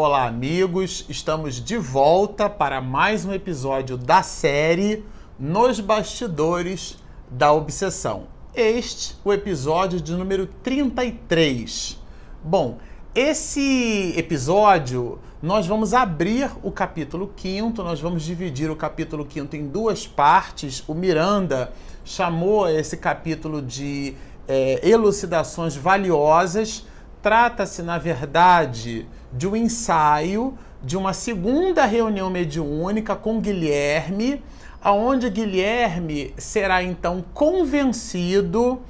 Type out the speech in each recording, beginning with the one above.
Olá, amigos! Estamos de volta para mais um episódio da série Nos Bastidores da Obsessão. Este, o episódio de número 33. Bom, esse episódio nós vamos abrir o capítulo 5, nós vamos dividir o capítulo 5 em duas partes. O Miranda chamou esse capítulo de é, elucidações valiosas. Trata-se, na verdade, de um ensaio de uma segunda reunião mediúnica com Guilherme, aonde Guilherme será então convencido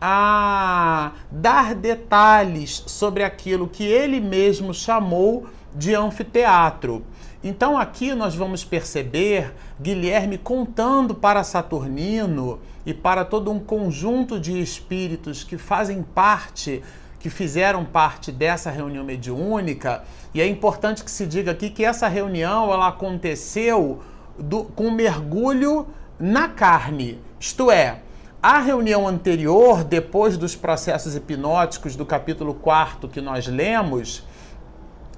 a dar detalhes sobre aquilo que ele mesmo chamou de anfiteatro. Então aqui nós vamos perceber Guilherme contando para Saturnino e para todo um conjunto de espíritos que fazem parte, que fizeram parte dessa reunião mediúnica, e é importante que se diga aqui que essa reunião ela aconteceu do, com mergulho na carne, isto é, a reunião anterior, depois dos processos hipnóticos do capítulo 4 que nós lemos,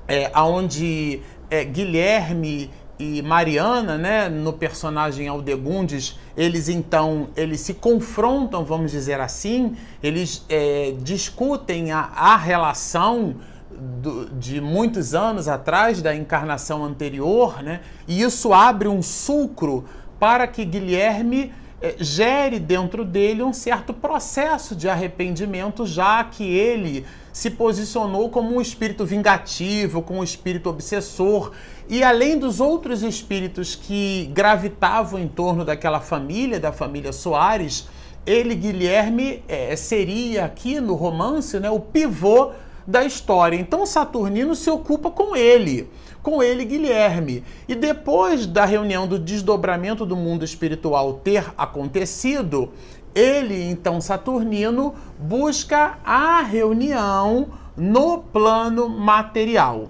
é, onde é, Guilherme e Mariana, né, no personagem Aldegundes, eles então eles se confrontam, vamos dizer assim, eles é, discutem a, a relação do, de muitos anos atrás, da encarnação anterior, né, e isso abre um fulcro para que Guilherme gere dentro dele um certo processo de arrependimento, já que ele se posicionou como um espírito vingativo, como um espírito obsessor. E além dos outros espíritos que gravitavam em torno daquela família, da família Soares, ele, Guilherme, é, seria aqui no romance né, o pivô da história. Então Saturnino se ocupa com ele com ele Guilherme. E depois da reunião do desdobramento do mundo espiritual ter acontecido, ele, então Saturnino, busca a reunião no plano material.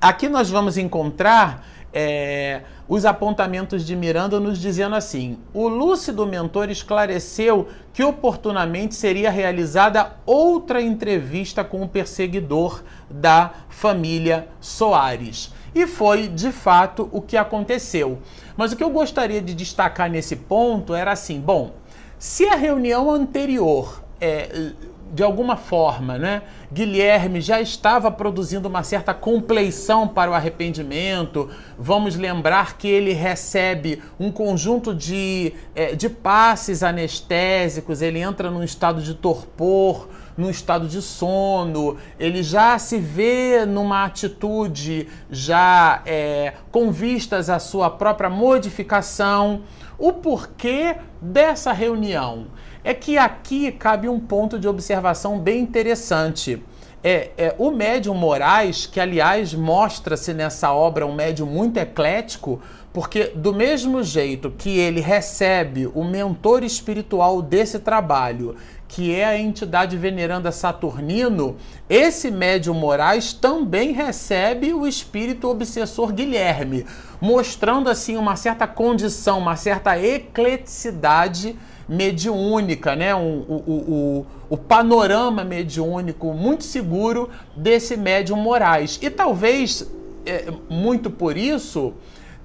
Aqui nós vamos encontrar é, os apontamentos de Miranda nos dizendo assim: o lúcido mentor esclareceu que oportunamente seria realizada outra entrevista com o perseguidor da família Soares. E foi de fato o que aconteceu. Mas o que eu gostaria de destacar nesse ponto era assim: bom, se a reunião anterior é, de alguma forma, né, Guilherme já estava produzindo uma certa compleição para o arrependimento. Vamos lembrar que ele recebe um conjunto de, é, de passes anestésicos, ele entra num estado de torpor, num estado de sono, ele já se vê numa atitude já é, com vistas à sua própria modificação. O porquê dessa reunião? É que aqui cabe um ponto de observação bem interessante. É, é, o médium Moraes, que aliás mostra-se nessa obra um médium muito eclético, porque do mesmo jeito que ele recebe o mentor espiritual desse trabalho, que é a entidade veneranda Saturnino, esse médium Moraes também recebe o espírito obsessor Guilherme, mostrando assim uma certa condição, uma certa ecleticidade mediúnica, né? Um, o, o, o panorama mediúnico muito seguro desse médium Moraes. E talvez, é, muito por isso,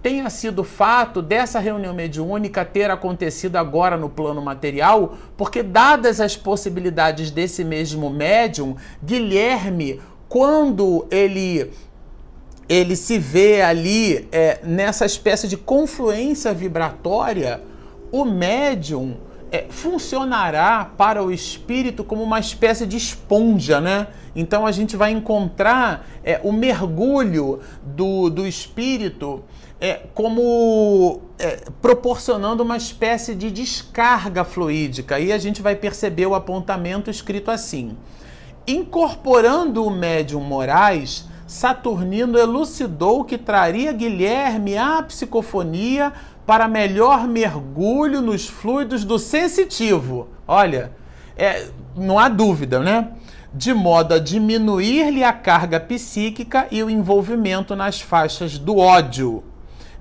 tenha sido o fato dessa reunião mediúnica ter acontecido agora no plano material, porque, dadas as possibilidades desse mesmo médium, Guilherme, quando ele ele se vê ali é, nessa espécie de confluência vibratória, o médium é, funcionará para o espírito como uma espécie de esponja, né? Então a gente vai encontrar é, o mergulho do, do espírito é, como é, proporcionando uma espécie de descarga fluídica. E a gente vai perceber o apontamento escrito assim: incorporando o médium Moraes. Saturnino elucidou que traria Guilherme à psicofonia para melhor mergulho nos fluidos do sensitivo. Olha, é, não há dúvida, né? De modo a diminuir-lhe a carga psíquica e o envolvimento nas faixas do ódio,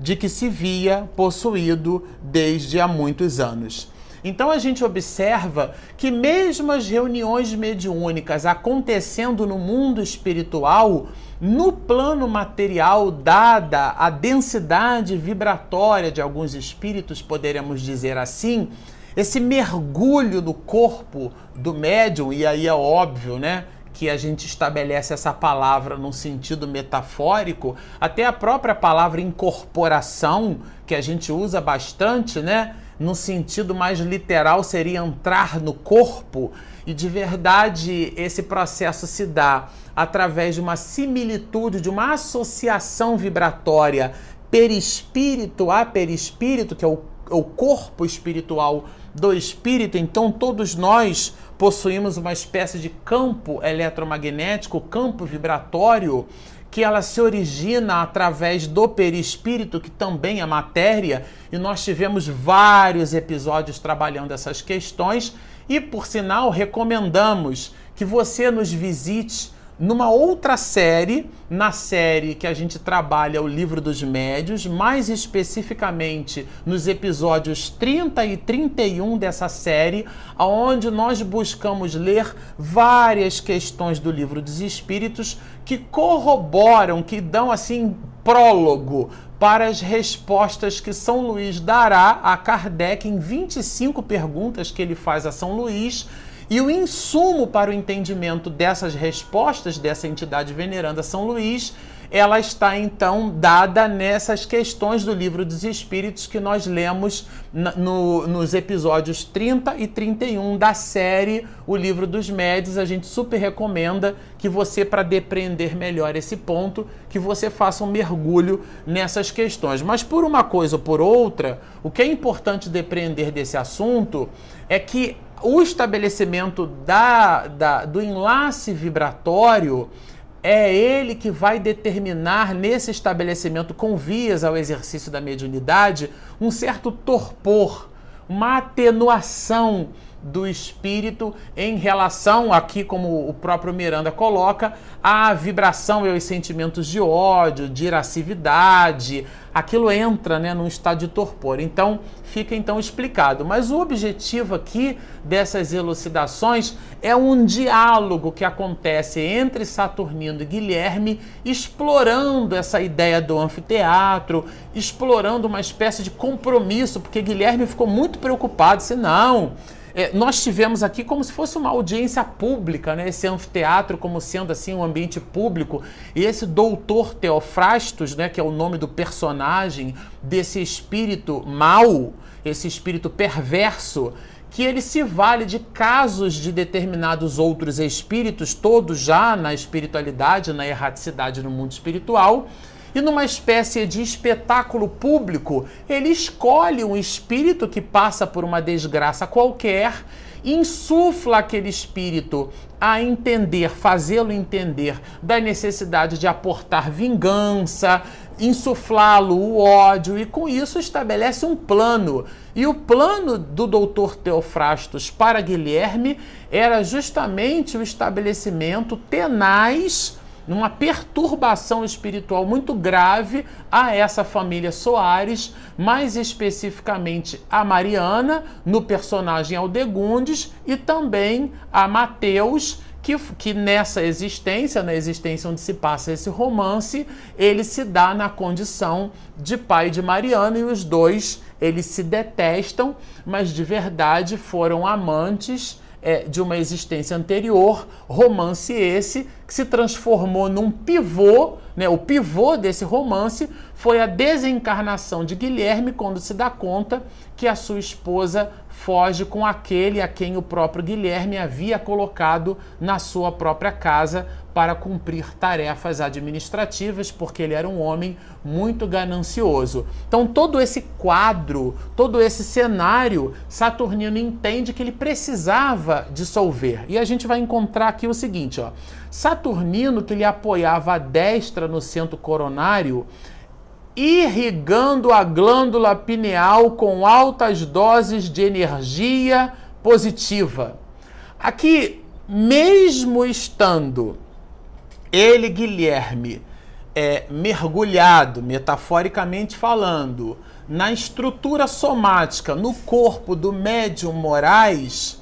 de que se via possuído desde há muitos anos. Então a gente observa que mesmo as reuniões mediúnicas acontecendo no mundo espiritual, no plano material, dada a densidade vibratória de alguns espíritos, poderemos dizer assim, esse mergulho no corpo do médium, e aí é óbvio, né? Que a gente estabelece essa palavra num sentido metafórico, até a própria palavra incorporação, que a gente usa bastante, né? No sentido mais literal, seria entrar no corpo, e de verdade esse processo se dá através de uma similitude, de uma associação vibratória perispírito a perispírito, que é o, o corpo espiritual do espírito. Então, todos nós possuímos uma espécie de campo eletromagnético, campo vibratório, que ela se origina através do perispírito, que também é matéria, e nós tivemos vários episódios trabalhando essas questões, e por sinal recomendamos que você nos visite numa outra série, na série que a gente trabalha o livro dos médios, mais especificamente nos episódios 30 e 31 dessa série, onde nós buscamos ler várias questões do livro dos espíritos que corroboram, que dão assim prólogo para as respostas que São Luís dará a Kardec em 25 perguntas que ele faz a São Luís e o insumo para o entendimento dessas respostas dessa entidade veneranda São Luís, ela está então dada nessas questões do livro dos Espíritos que nós lemos no, nos episódios 30 e 31 da série O Livro dos Médios. A gente super recomenda que você, para depreender melhor esse ponto, que você faça um mergulho nessas questões. Mas por uma coisa ou por outra, o que é importante depreender desse assunto é que o estabelecimento da, da, do enlace vibratório é ele que vai determinar nesse estabelecimento com vias ao exercício da mediunidade um certo torpor, uma atenuação do espírito em relação, aqui como o próprio Miranda coloca, à vibração e aos sentimentos de ódio, de irascividade. Aquilo entra né, num estado de torpor. Então, fica então explicado. Mas o objetivo aqui dessas elucidações é um diálogo que acontece entre Saturnino e Guilherme, explorando essa ideia do anfiteatro, explorando uma espécie de compromisso, porque Guilherme ficou muito preocupado, se não é, nós tivemos aqui como se fosse uma audiência pública, né? esse anfiteatro como sendo assim um ambiente público, e esse doutor Teofrastos, né, que é o nome do personagem desse espírito mau, esse espírito perverso, que ele se vale de casos de determinados outros espíritos, todos já na espiritualidade, na erraticidade no mundo espiritual, e numa espécie de espetáculo público, ele escolhe um espírito que passa por uma desgraça qualquer, insufla aquele espírito a entender, fazê-lo entender da necessidade de aportar vingança, insuflá-lo o ódio e com isso estabelece um plano. E o plano do doutor Teofrastos para Guilherme era justamente o estabelecimento tenaz numa perturbação espiritual muito grave a essa família Soares, mais especificamente a Mariana, no personagem Aldegundes, e também a Mateus, que, que nessa existência, na existência onde se passa esse romance, ele se dá na condição de pai de Mariana e os dois eles se detestam, mas de verdade foram amantes é, de uma existência anterior, romance esse que se transformou num pivô, né? O pivô desse romance foi a desencarnação de Guilherme quando se dá conta que a sua esposa foge com aquele a quem o próprio Guilherme havia colocado na sua própria casa para cumprir tarefas administrativas, porque ele era um homem muito ganancioso. Então, todo esse quadro, todo esse cenário, Saturnino entende que ele precisava dissolver. E a gente vai encontrar aqui o seguinte: ó, Saturnino, que lhe apoiava a destra no centro coronário, irrigando a glândula pineal com altas doses de energia positiva. Aqui, mesmo estando ele, Guilherme, é mergulhado, metaforicamente falando, na estrutura somática, no corpo do médium Moraes,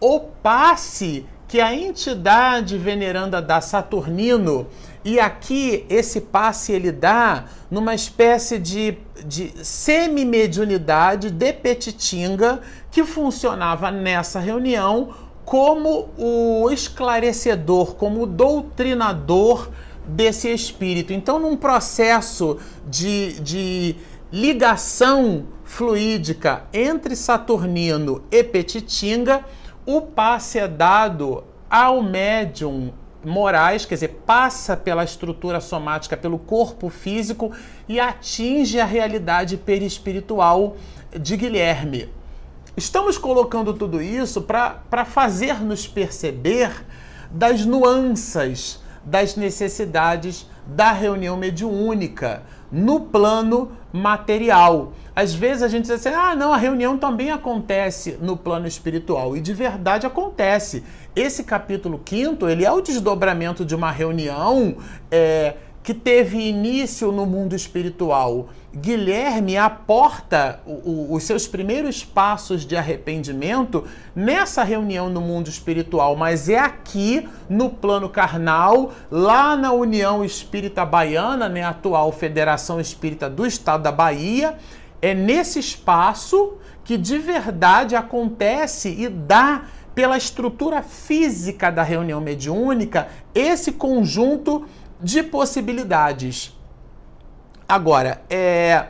o passe que a entidade veneranda dá Saturnino, e aqui esse passe ele dá numa espécie de, de semi-mediunidade de Petitinga que funcionava nessa reunião como o esclarecedor, como o doutrinador desse espírito. Então, num processo de, de ligação fluídica entre Saturnino e Petitinga, o passe é dado ao médium Morais, quer dizer, passa pela estrutura somática, pelo corpo físico e atinge a realidade perispiritual de Guilherme. Estamos colocando tudo isso para fazer-nos perceber das nuances, das necessidades da reunião mediúnica no plano material. Às vezes a gente diz assim: ah, não, a reunião também acontece no plano espiritual. E de verdade acontece. Esse capítulo quinto, ele é o desdobramento de uma reunião. É, que teve início no mundo espiritual. Guilherme aporta o, o, os seus primeiros passos de arrependimento nessa reunião no mundo espiritual, mas é aqui no plano carnal, lá na União Espírita Baiana, né, atual Federação Espírita do Estado da Bahia, é nesse espaço que de verdade acontece e dá pela estrutura física da reunião mediúnica esse conjunto de possibilidades. Agora, é,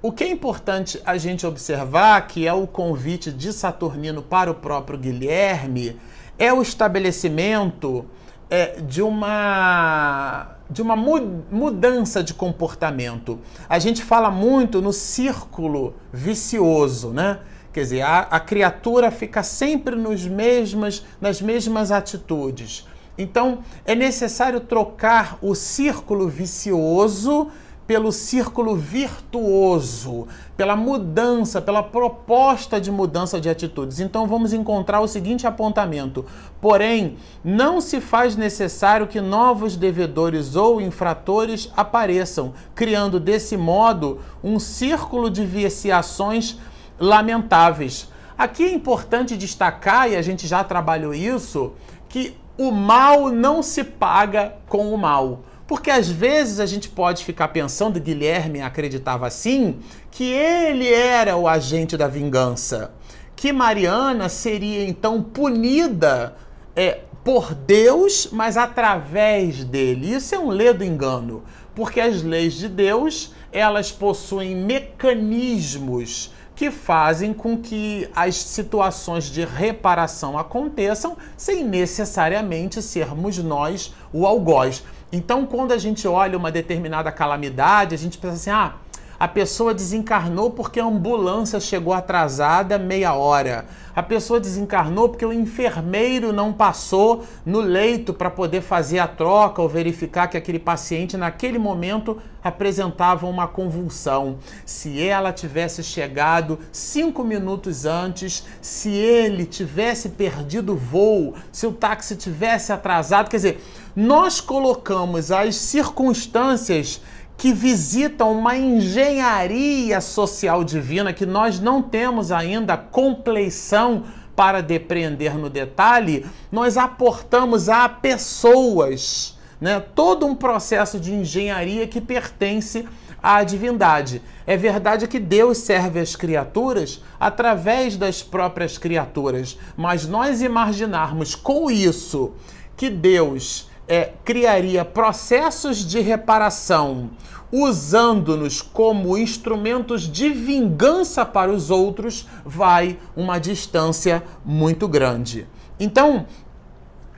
o que é importante a gente observar, que é o convite de Saturnino para o próprio Guilherme, é o estabelecimento é, de uma de uma mudança de comportamento. A gente fala muito no círculo vicioso, né? Quer dizer, a, a criatura fica sempre nos mesmas, nas mesmas atitudes. Então, é necessário trocar o círculo vicioso pelo círculo virtuoso, pela mudança, pela proposta de mudança de atitudes. Então vamos encontrar o seguinte apontamento: porém, não se faz necessário que novos devedores ou infratores apareçam, criando desse modo um círculo de viciações lamentáveis. Aqui é importante destacar, e a gente já trabalhou isso, que o mal não se paga com o mal. Porque às vezes a gente pode ficar pensando, Guilherme acreditava assim, que ele era o agente da vingança, que Mariana seria então punida é, por Deus, mas através dele. Isso é um ledo engano, porque as leis de Deus elas possuem mecanismos que fazem com que as situações de reparação aconteçam sem necessariamente sermos nós o algoz. Então, quando a gente olha uma determinada calamidade, a gente pensa assim: ah, a pessoa desencarnou porque a ambulância chegou atrasada meia hora. A pessoa desencarnou porque o enfermeiro não passou no leito para poder fazer a troca ou verificar que aquele paciente naquele momento apresentava uma convulsão. Se ela tivesse chegado cinco minutos antes, se ele tivesse perdido o voo, se o táxi tivesse atrasado, quer dizer, nós colocamos as circunstâncias que visitam uma engenharia social divina que nós não temos ainda compleição para depreender no detalhe, nós aportamos a pessoas, né? todo um processo de engenharia que pertence à divindade. É verdade que Deus serve as criaturas através das próprias criaturas, mas nós imaginarmos com isso que Deus é, criaria processos de reparação usando-nos como instrumentos de vingança para os outros, vai uma distância muito grande. Então,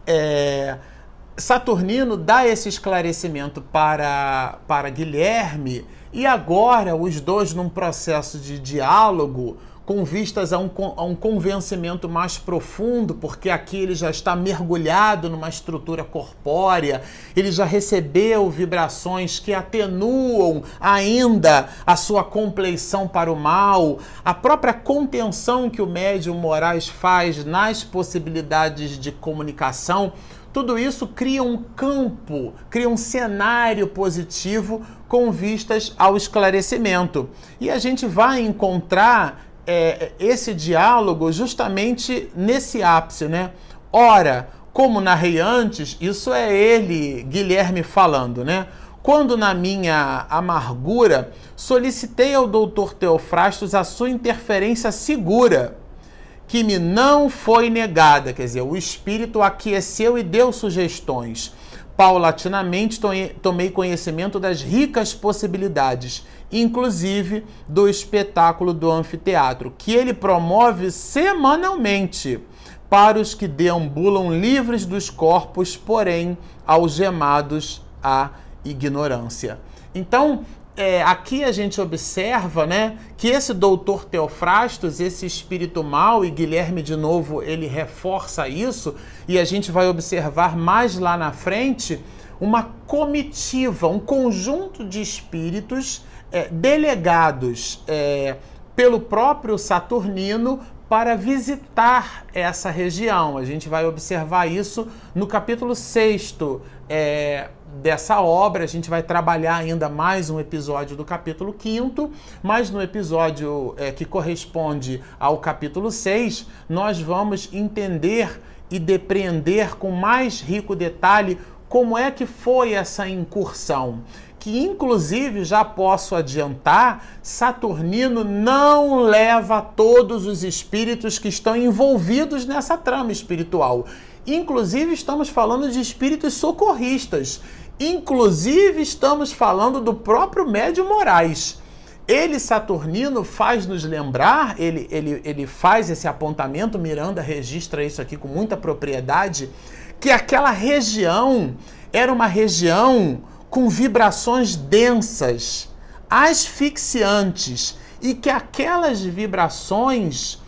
é, Saturnino dá esse esclarecimento para, para Guilherme, e agora os dois, num processo de diálogo, com vistas a um, a um convencimento mais profundo, porque aqui ele já está mergulhado numa estrutura corpórea, ele já recebeu vibrações que atenuam ainda a sua compleição para o mal, a própria contenção que o médium Moraes faz nas possibilidades de comunicação tudo isso cria um campo, cria um cenário positivo com vistas ao esclarecimento. E a gente vai encontrar é, esse diálogo justamente nesse ápice, né? Ora, como narrei antes, isso é ele, Guilherme, falando, né? Quando na minha amargura solicitei ao doutor Teofrastos a sua interferência segura, que me não foi negada, quer dizer, o espírito aqueceu e deu sugestões. Paulatinamente tomei conhecimento das ricas possibilidades, inclusive do espetáculo do anfiteatro, que ele promove semanalmente para os que deambulam livres dos corpos, porém algemados à ignorância. Então, é, aqui a gente observa né, que esse doutor Teofrastos, esse espírito mau, e Guilherme de novo ele reforça isso, e a gente vai observar mais lá na frente uma comitiva, um conjunto de espíritos é, delegados é, pelo próprio Saturnino para visitar essa região. A gente vai observar isso no capítulo 6 é, dessa obra. A gente vai trabalhar ainda mais um episódio do capítulo 5, mas no episódio é, que corresponde ao capítulo 6, nós vamos entender e depreender com mais rico detalhe como é que foi essa incursão que inclusive já posso adiantar, Saturnino não leva todos os espíritos que estão envolvidos nessa trama espiritual. Inclusive estamos falando de espíritos socorristas. Inclusive estamos falando do próprio Médio Moraes. Ele, Saturnino, faz nos lembrar, ele, ele, ele faz esse apontamento, Miranda registra isso aqui com muita propriedade, que aquela região era uma região com vibrações densas, asfixiantes, e que aquelas vibrações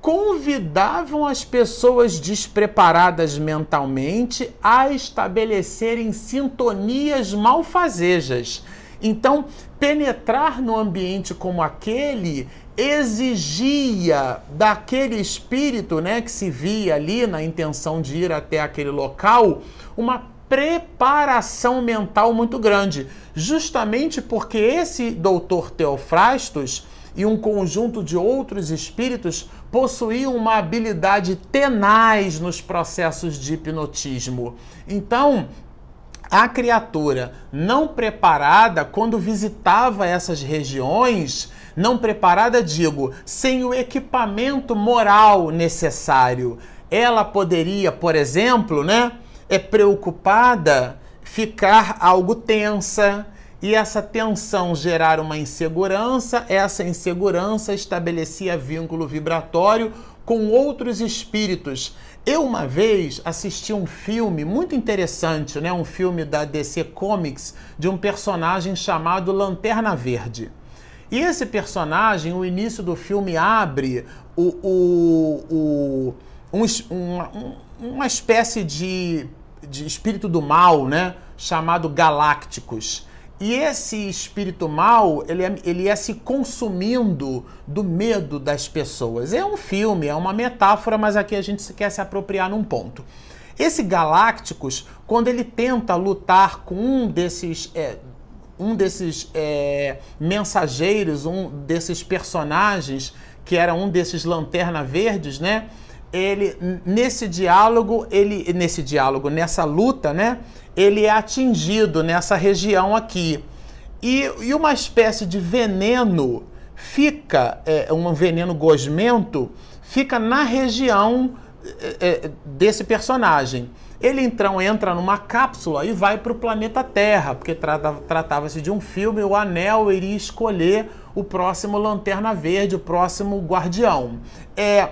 convidavam as pessoas despreparadas mentalmente a estabelecerem sintonias malfazejas. Então, penetrar no ambiente como aquele exigia daquele espírito, né, que se via ali na intenção de ir até aquele local, uma preparação mental muito grande, justamente porque esse doutor Teofrastos e um conjunto de outros espíritos possuíam uma habilidade tenaz nos processos de hipnotismo. Então, a criatura não preparada, quando visitava essas regiões, não preparada, digo, sem o equipamento moral necessário, ela poderia, por exemplo, né? é preocupada, ficar algo tensa e essa tensão gerar uma insegurança, essa insegurança estabelecia vínculo vibratório com outros espíritos. Eu uma vez assisti um filme muito interessante, né? um filme da DC Comics de um personagem chamado Lanterna Verde. E esse personagem, o início do filme abre o, o, o um, uma, uma espécie de de espírito do mal, né? Chamado Galácticos. E esse espírito mal, ele é, ele é se consumindo do medo das pessoas. É um filme, é uma metáfora, mas aqui a gente quer se apropriar num ponto. Esse Galácticos, quando ele tenta lutar com um desses, é, um desses é, mensageiros, um desses personagens, que era um desses lanterna verdes, né? Ele nesse diálogo, ele nesse diálogo, nessa luta, né, ele é atingido nessa região aqui. E, e uma espécie de veneno fica, é, um veneno gosmento, fica na região é, é desse personagem. Ele então entra numa cápsula e vai para o planeta Terra, porque tratava-se de um filme, o Anel iria escolher o próximo Lanterna Verde, o próximo Guardião. É,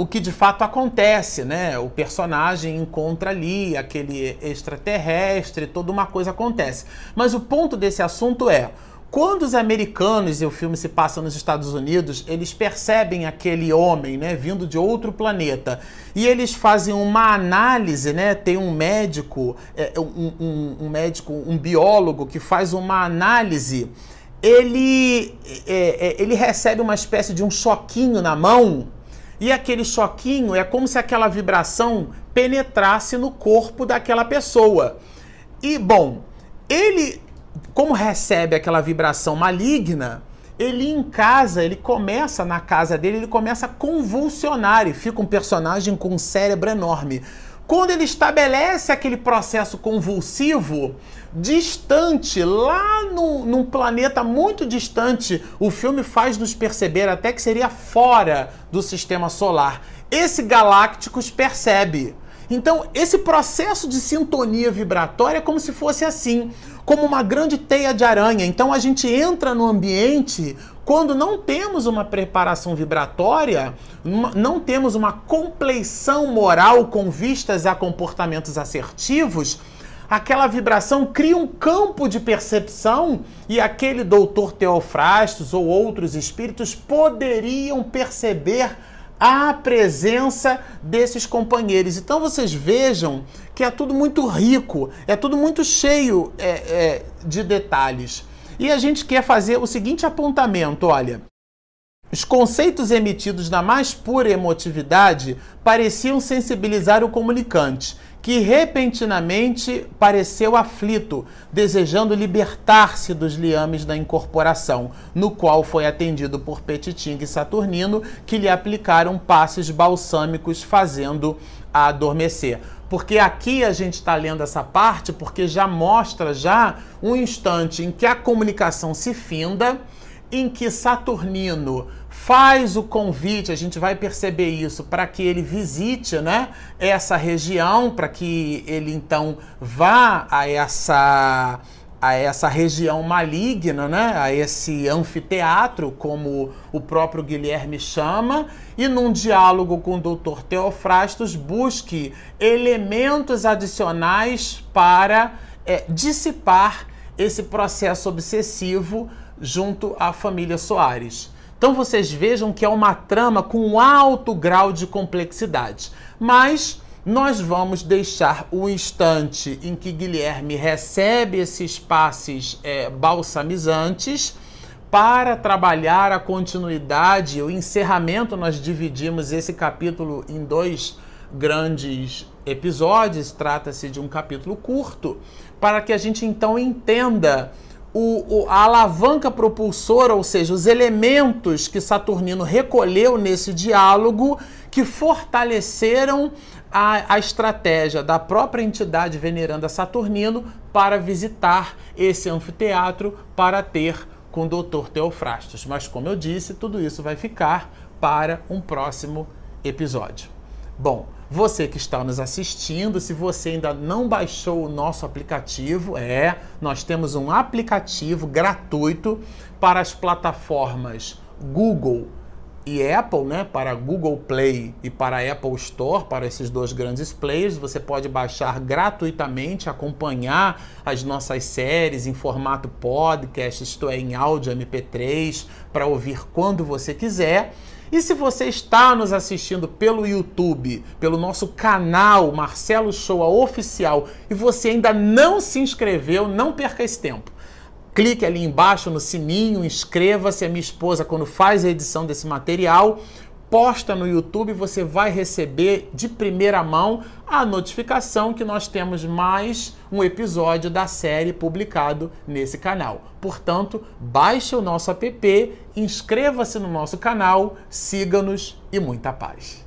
o que de fato acontece, né? O personagem encontra ali aquele extraterrestre, toda uma coisa acontece. Mas o ponto desse assunto é. Quando os americanos, e o filme se passa nos Estados Unidos, eles percebem aquele homem, né, vindo de outro planeta, e eles fazem uma análise, né, tem um médico, é, um, um, um médico, um biólogo que faz uma análise, ele, é, é, ele recebe uma espécie de um choquinho na mão, e aquele choquinho é como se aquela vibração penetrasse no corpo daquela pessoa. E, bom, ele, como recebe aquela vibração maligna, ele em casa, ele começa na casa dele, ele começa a convulsionar e fica um personagem com um cérebro enorme. Quando ele estabelece aquele processo convulsivo, distante, lá no, num planeta muito distante, o filme faz nos perceber até que seria fora do sistema solar. Esse Galácticos percebe. Então, esse processo de sintonia vibratória é como se fosse assim, como uma grande teia de aranha. Então, a gente entra no ambiente quando não temos uma preparação vibratória, não temos uma compleição moral com vistas a comportamentos assertivos, aquela vibração cria um campo de percepção e aquele doutor Teofrastos ou outros espíritos poderiam perceber a presença desses companheiros. Então vocês vejam que é tudo muito rico, é tudo muito cheio é, é, de detalhes. E a gente quer fazer o seguinte apontamento: olha. Os conceitos emitidos na mais pura emotividade pareciam sensibilizar o comunicante, que repentinamente pareceu aflito, desejando libertar-se dos liames da incorporação, no qual foi atendido por Petiting e Saturnino, que lhe aplicaram passes balsâmicos, fazendo a adormecer. Porque aqui a gente está lendo essa parte porque já mostra já um instante em que a comunicação se finda, em que Saturnino faz o convite, a gente vai perceber isso, para que ele visite né, essa região, para que ele então vá a essa a essa região maligna, né? a esse anfiteatro, como o próprio Guilherme chama, e num diálogo com o Dr. Teofrastos busque elementos adicionais para é, dissipar esse processo obsessivo junto à família Soares. Então vocês vejam que é uma trama com alto grau de complexidade. Mas nós vamos deixar o instante em que Guilherme recebe esses passes é, balsamizantes para trabalhar a continuidade, o encerramento. Nós dividimos esse capítulo em dois grandes episódios, trata-se de um capítulo curto, para que a gente então entenda o, o, a alavanca propulsora, ou seja, os elementos que Saturnino recolheu nesse diálogo que fortaleceram a, a estratégia da própria entidade veneranda Saturnino para visitar esse anfiteatro para ter com o Dr. Teofrastos. Mas, como eu disse, tudo isso vai ficar para um próximo episódio. Bom, você que está nos assistindo, se você ainda não baixou o nosso aplicativo, é, nós temos um aplicativo gratuito para as plataformas Google e Apple, né, para Google Play e para Apple Store, para esses dois grandes players, você pode baixar gratuitamente, acompanhar as nossas séries em formato podcast, isto é, em áudio MP3, para ouvir quando você quiser. E se você está nos assistindo pelo YouTube, pelo nosso canal Marcelo Show Oficial, e você ainda não se inscreveu, não perca esse tempo. Clique ali embaixo no sininho, inscreva-se. A minha esposa, quando faz a edição desse material, posta no YouTube, você vai receber de primeira mão a notificação que nós temos mais um episódio da série publicado nesse canal. Portanto, baixe o nosso app, inscreva-se no nosso canal, siga-nos e muita paz.